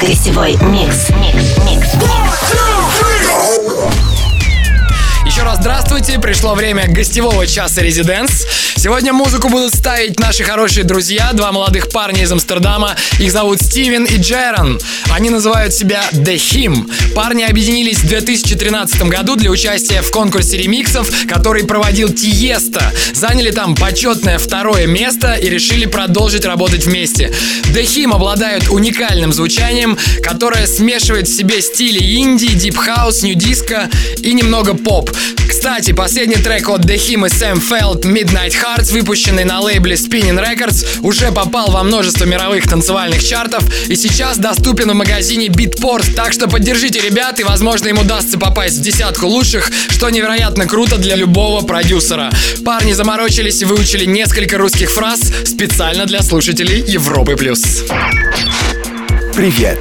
Гостевой микс. Микс, микс, микс. Здравствуйте, пришло время гостевого часа Резиденс. Сегодня музыку будут ставить наши хорошие друзья, два молодых парня из Амстердама. Их зовут Стивен и Джерон. Они называют себя The Him. Парни объединились в 2013 году для участия в конкурсе ремиксов, который проводил Тиесто. Заняли там почетное второе место и решили продолжить работать вместе. The Him обладают уникальным звучанием, которое смешивает в себе стили инди, дип-хаус, нью-диско и немного поп. Кстати, кстати, последний трек от The Him и Sam Feld Midnight Hearts, выпущенный на лейбле Spinnin' Records, уже попал во множество мировых танцевальных чартов и сейчас доступен в магазине Beatport, так что поддержите ребят и, возможно, им удастся попасть в десятку лучших, что невероятно круто для любого продюсера. Парни заморочились и выучили несколько русских фраз специально для слушателей Европы+. плюс. Privet,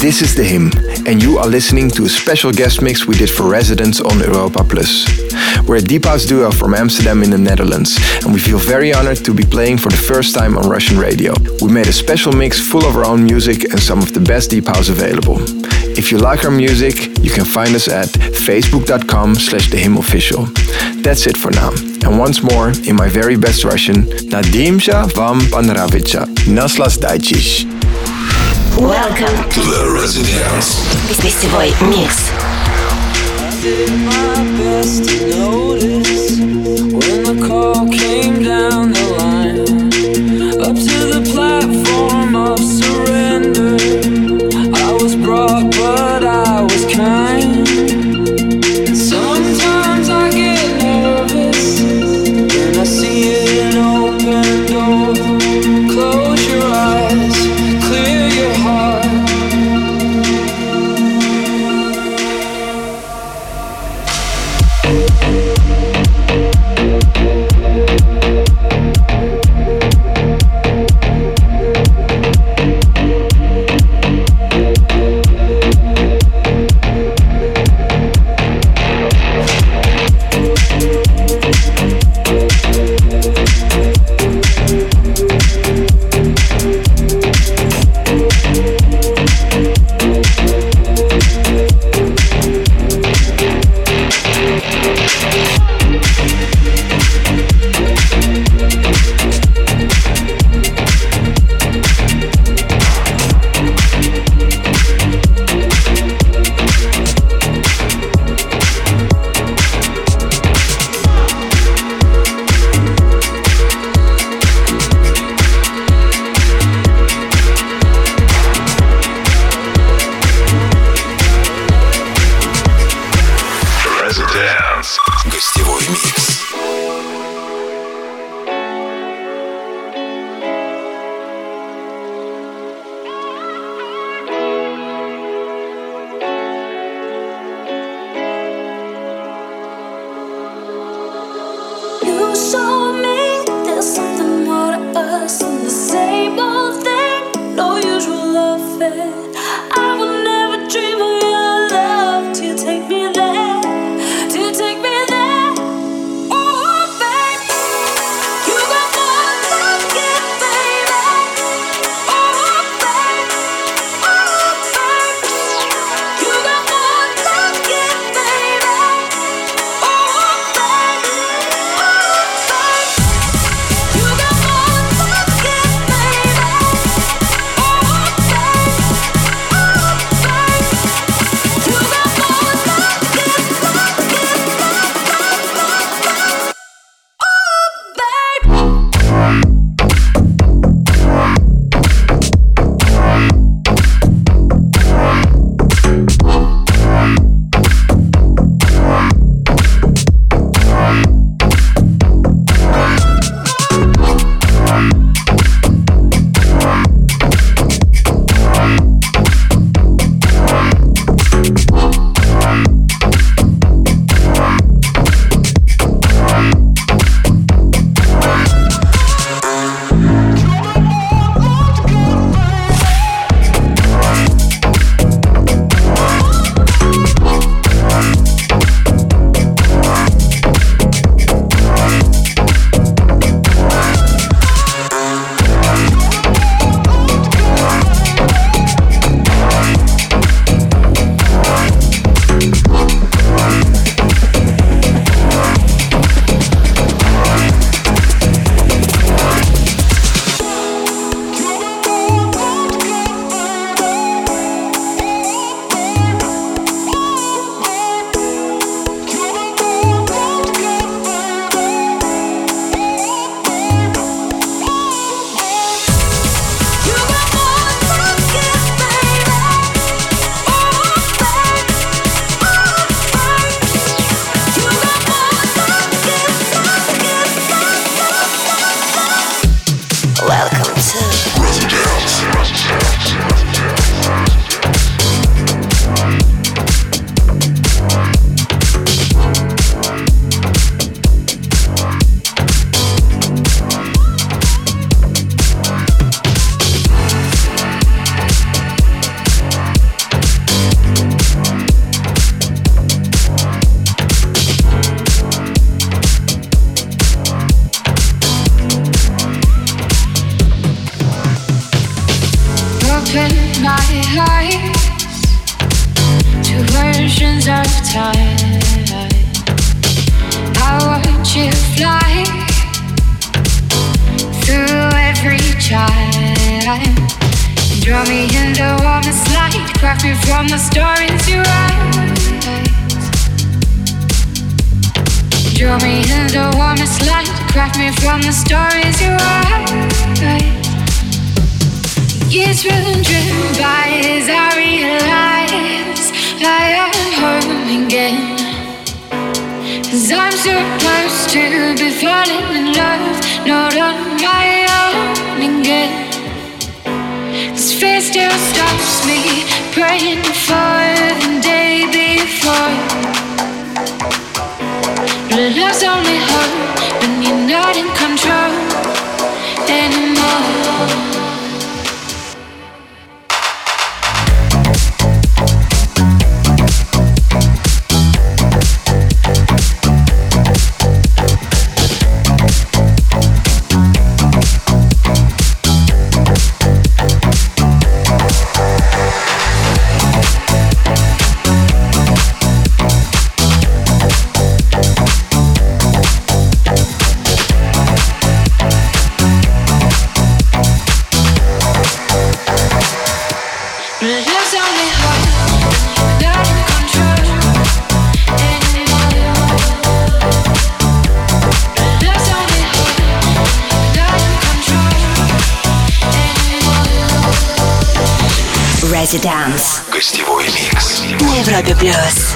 this is The Him, and you are listening to a special guest mix we did for Residence on Europa Plus. We're house duo from Amsterdam in the Netherlands, and we feel very honored to be playing for the first time on Russian radio. We made a special mix full of our own music and some of the best Deep House available. If you like our music, you can find us at facebook.com slash official. That's it for now. And once more, in my very best Russian, Nadimsha vam panravitsa. Naslas Daichish. Welcome to the Residence. Гостевой микс. Did remix. open my eyes to versions of time. I watch you fly through every chime. Draw me in the warmest light, craft me from the stories you write. Draw me in the warmest light, craft me from the stories you write. It's driven by as I realize I am home again. Cause I'm supposed to be falling in love, not on my own again. Cause fear still stops me praying for the day before. But love's only hope when you're not in control anymore. Гостевой микс. На Европе Плюс.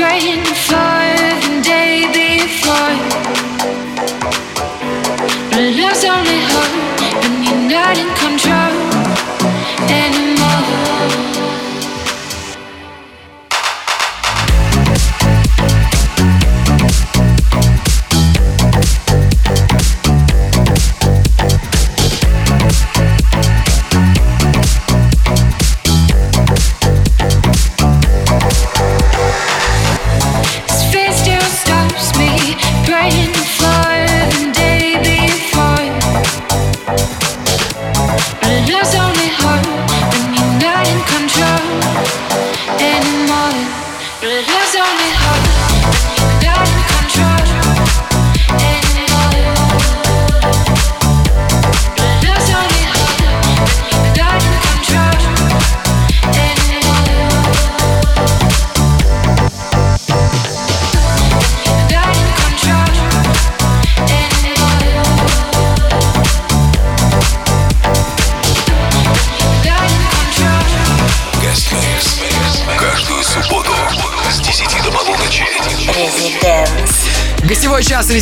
praying for the day before.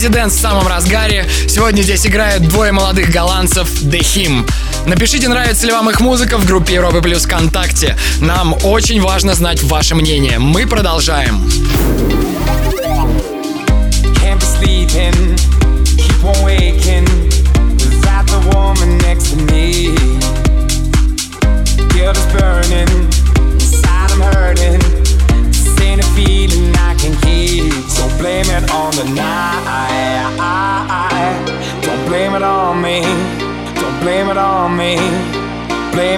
Residents в самом разгаре. Сегодня здесь играют двое молодых голландцев The Him. Напишите, нравится ли вам их музыка в группе Европы Плюс ВКонтакте. Нам очень важно знать ваше мнение. Мы продолжаем.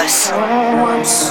I'm us.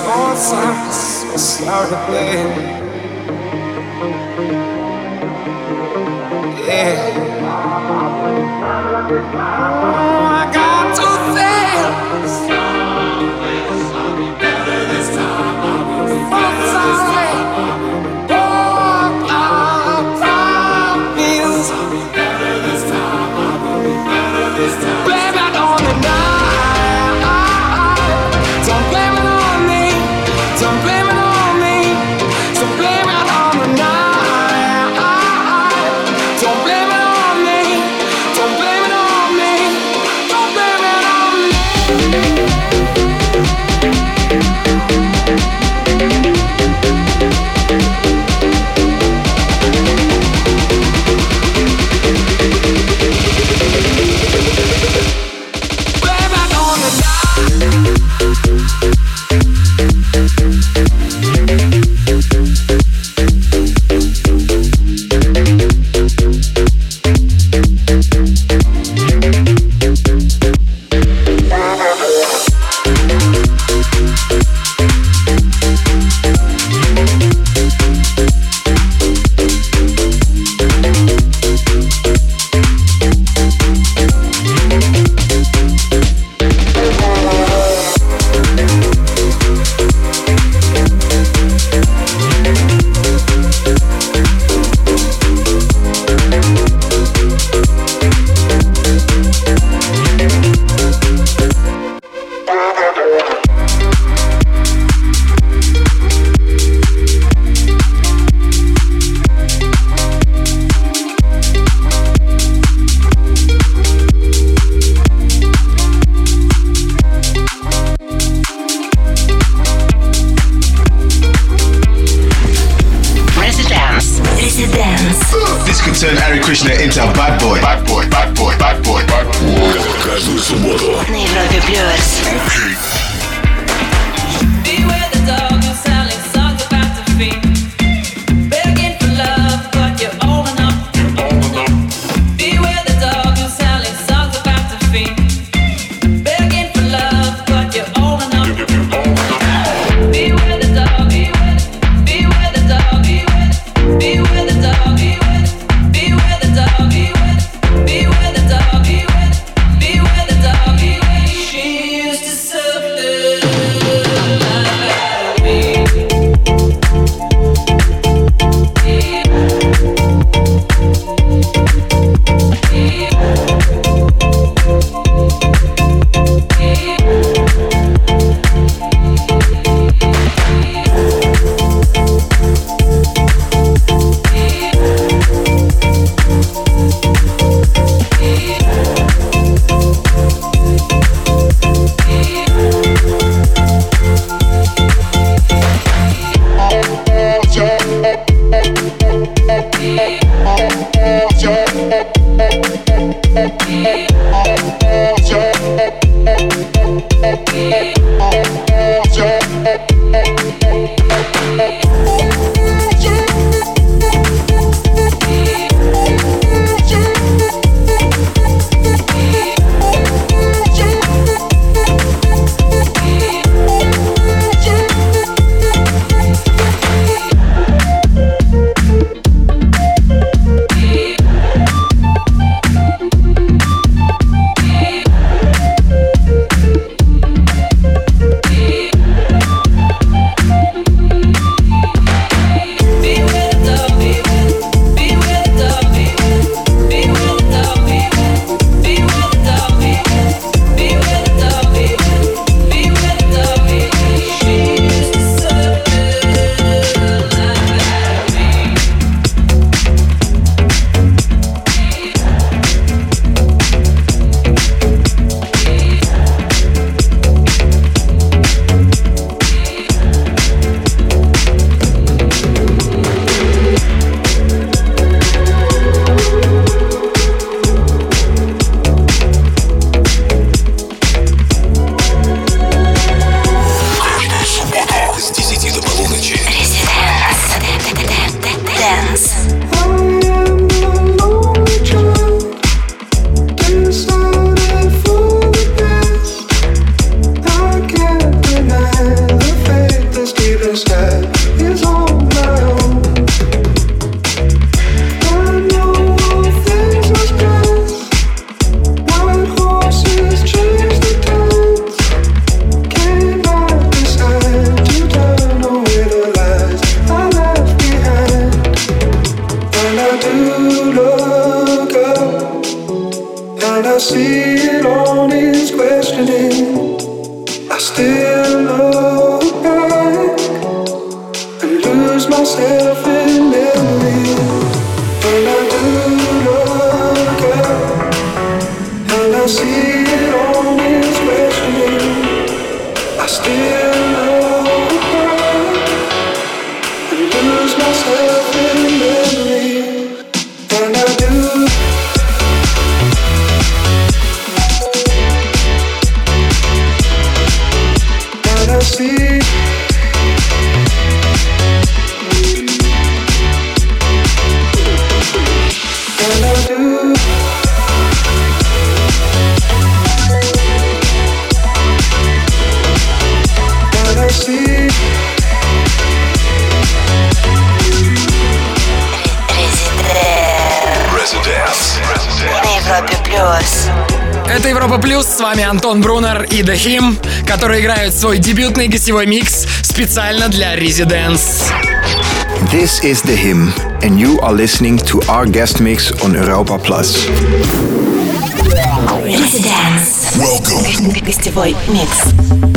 Европа Плюс, с вами Антон Брунер и The Him, которые играют свой дебютный гостевой микс специально для Residents. This is The Him, and you are listening to our guest mix on Europa Plus. Residents. Welcome. Гостевой микс.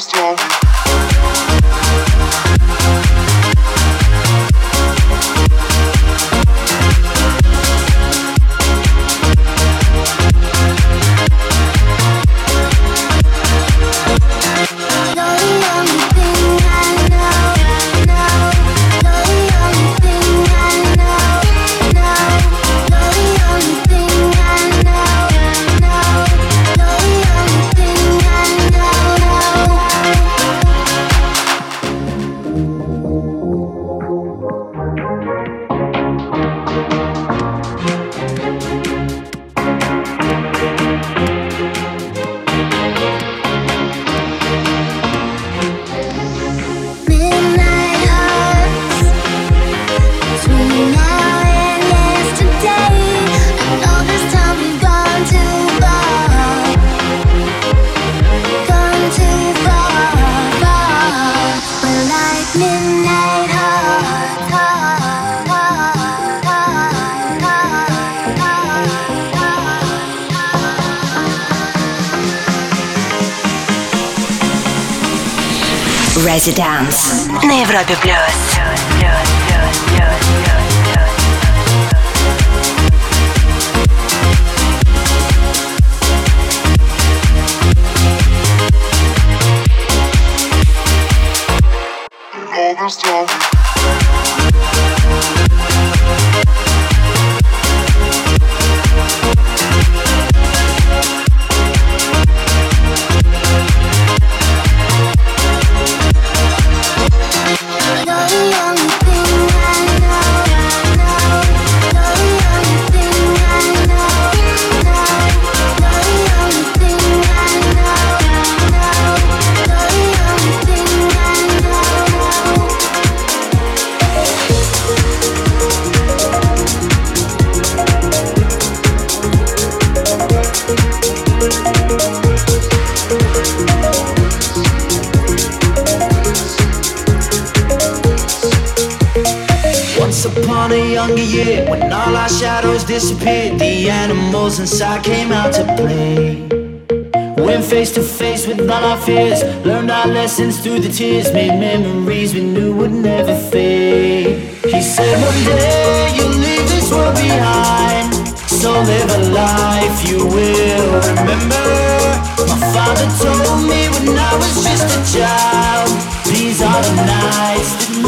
first one. на Европе плюс. disappeared, the animals inside came out to play. Went face to face with all our fears, learned our lessons through the tears, made memories we knew would never fade. He said, One day you'll leave this world behind, so live a life you will remember. My father told me when I was just a child, these are the nights that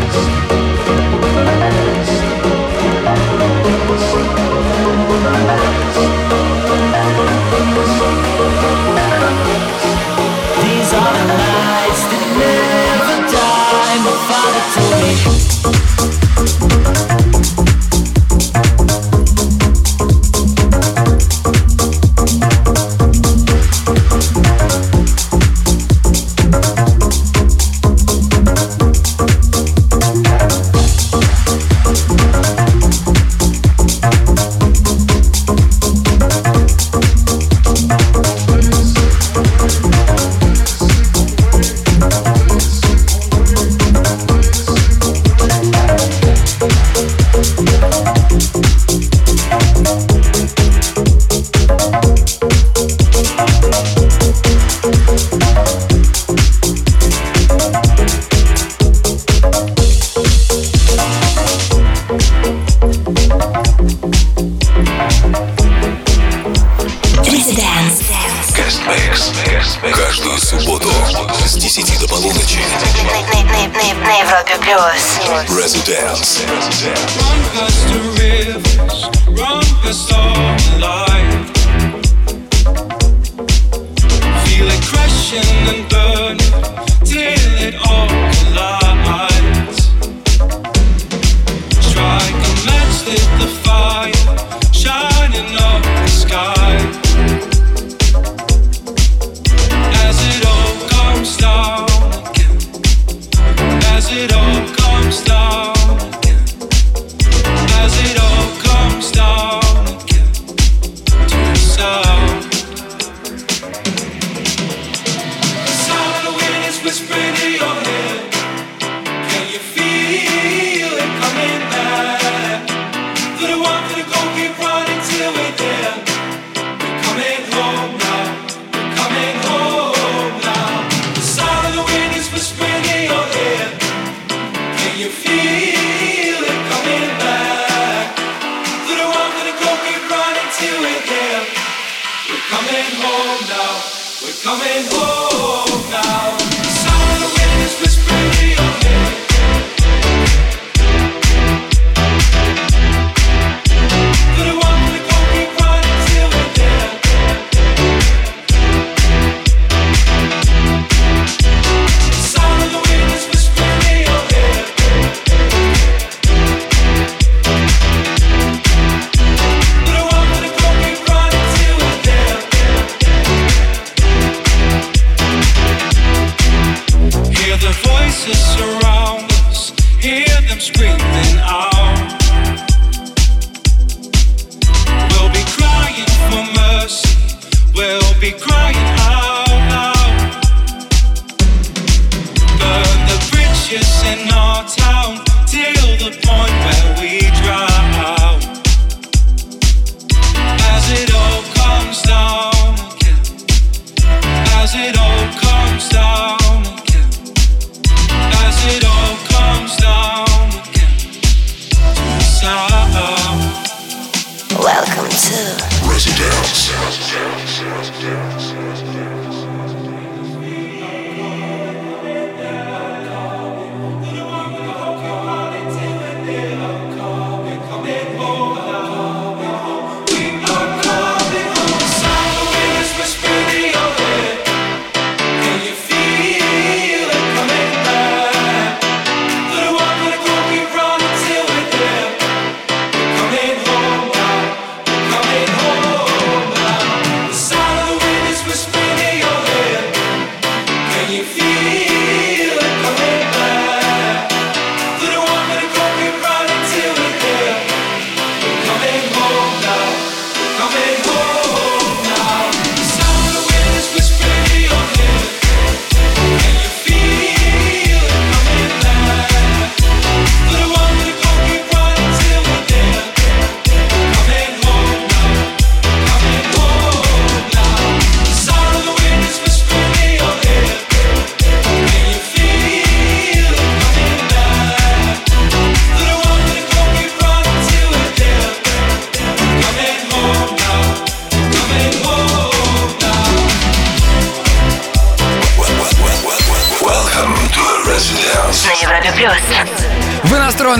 coming home now. We're coming home.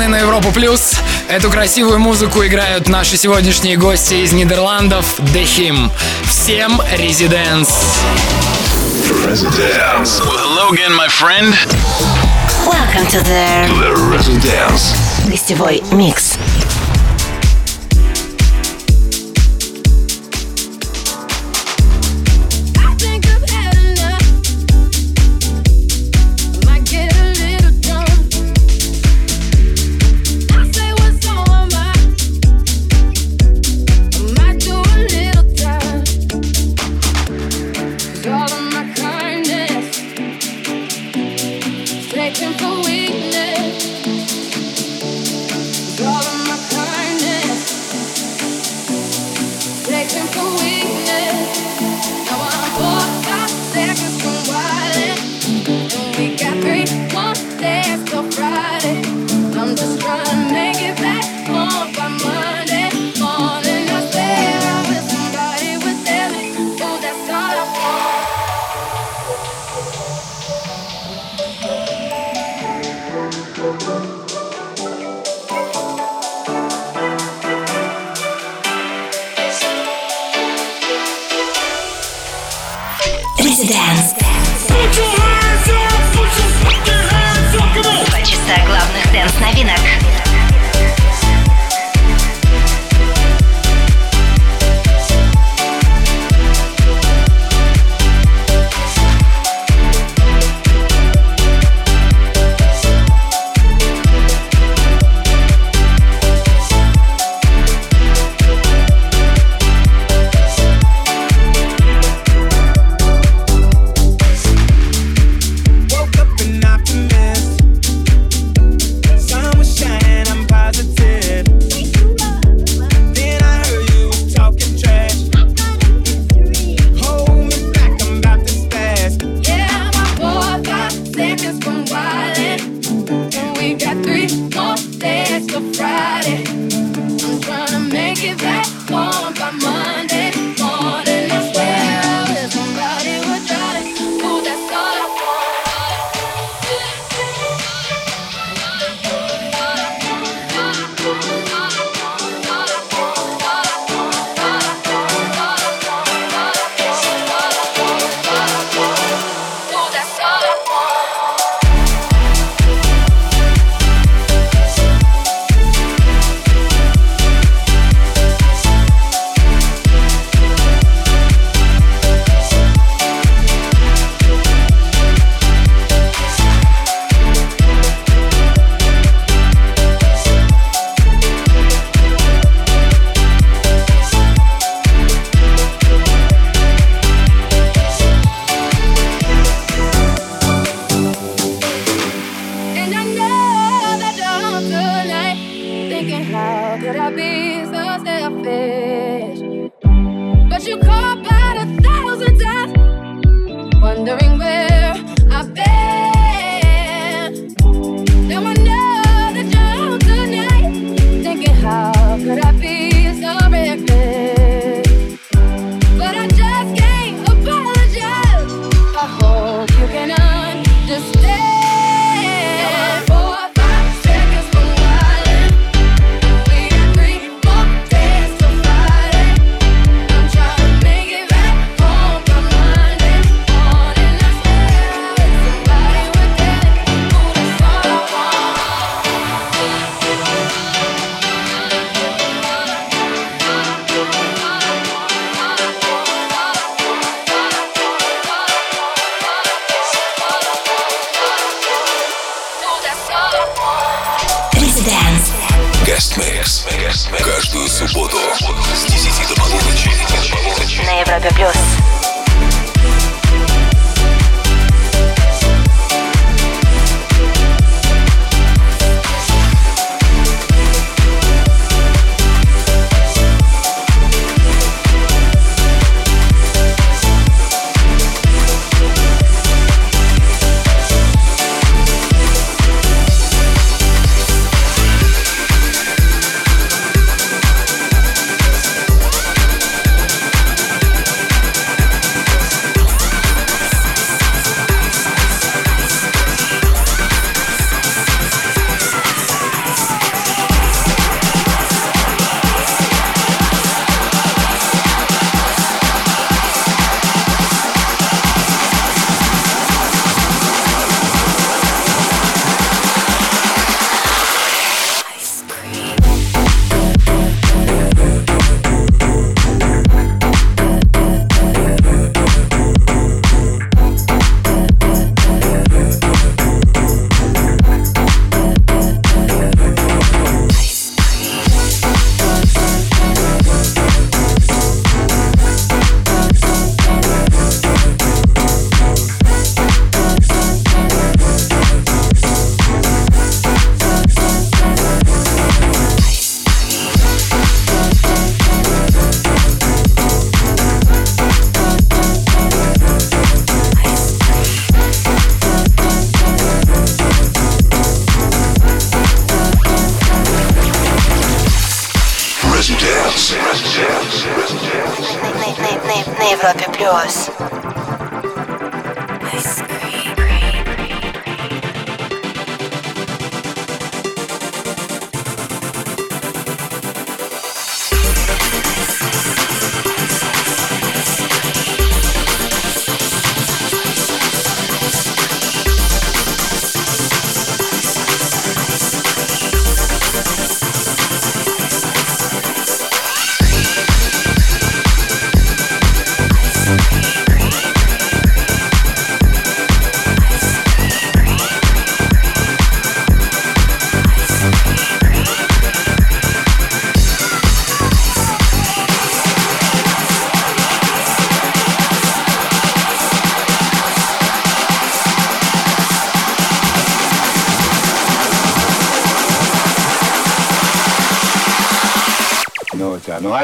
страны на Европу+. плюс. Эту красивую музыку играют наши сегодняшние гости из Нидерландов The Him. Всем Резиденс. Residence. hello again, my friend. Welcome to the, the Residence. Гостевой микс.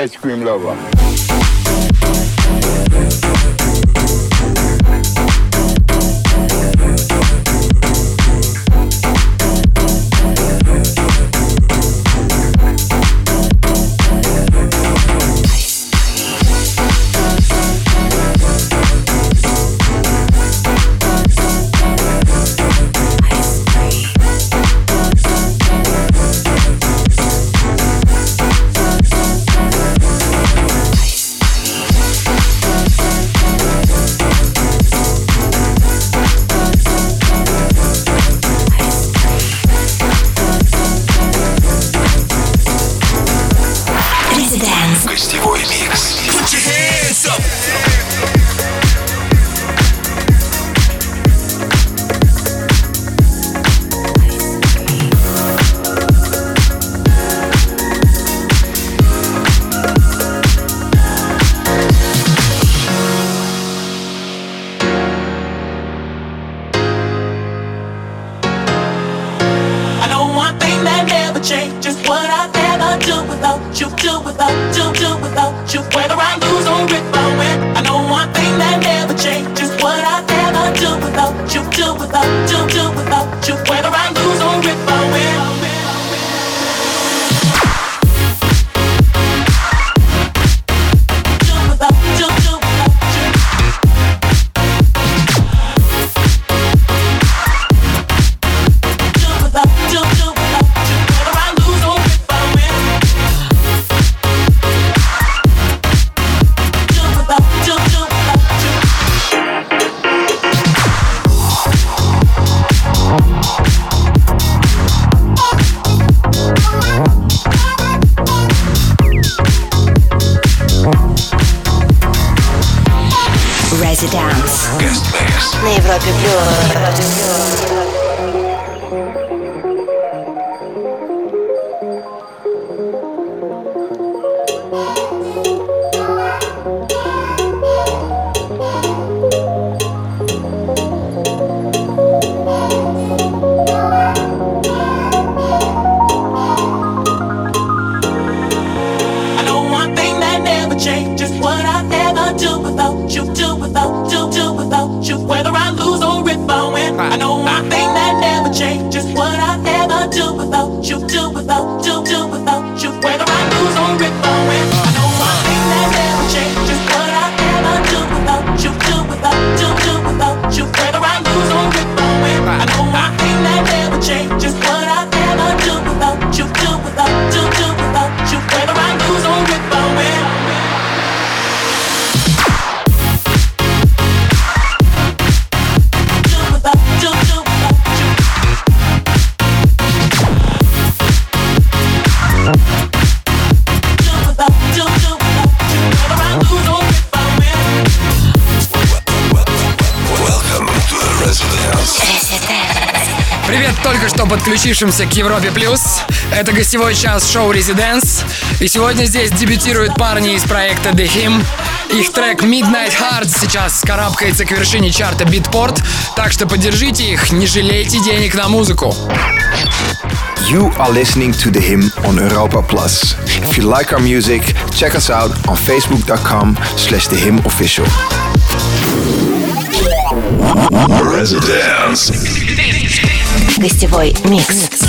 ice cream lover. новичкам, подключившимся к Европе Плюс. Это гостевой час шоу «Резиденс». И сегодня здесь дебютируют парни из проекта The Him. Их трек Midnight Heart сейчас карабкается к вершине чарта Beatport, так что поддержите их, не жалейте денег на музыку. You are listening to The Him on Europa Plus. If you like our music, check us out on facebook.com slash The Residence. Гостевой микс.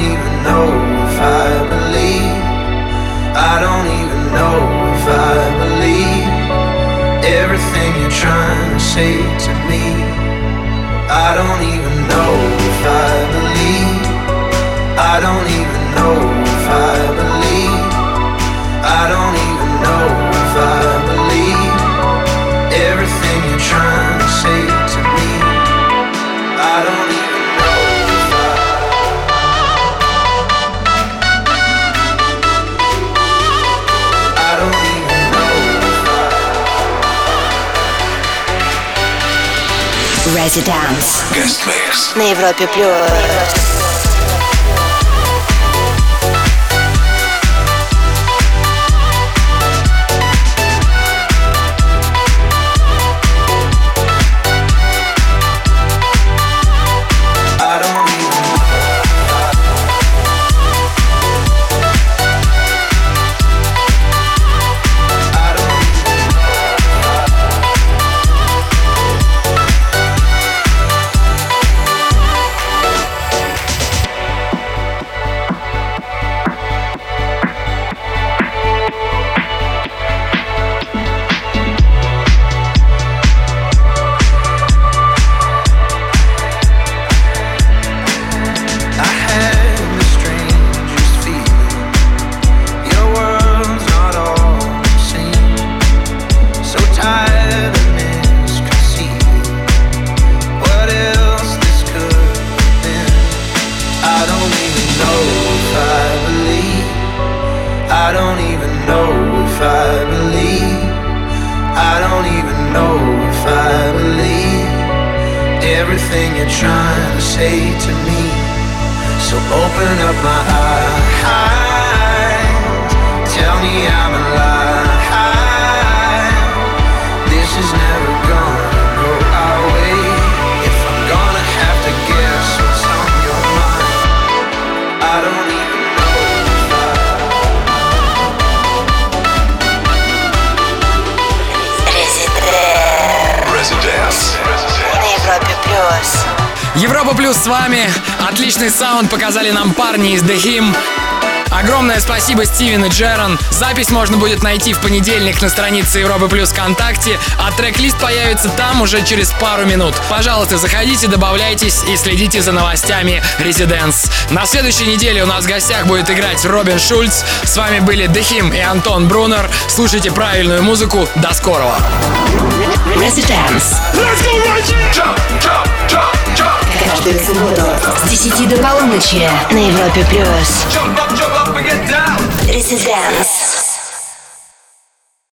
don't even know if I believe. I don't even know if I believe everything you're trying to say to me. I don't even know if I believe. I don't even know if I believe. I don't Dance. Guest Mix. На Европе Плюс. классный саунд показали нам парни из The Him. Огромное спасибо Стивен и Джерон. Запись можно будет найти в понедельник на странице Европы Плюс ВКонтакте, а трек-лист появится там уже через пару минут. Пожалуйста, заходите, добавляйтесь и следите за новостями Residents. На следующей неделе у нас в гостях будет играть Робин Шульц. С вами были Дехим и Антон Брунер. Слушайте правильную музыку. До скорого. Residents. Let's go, Reggie! Каждую субботу с 10 до полуночи на Европе+. плюс. This is dance.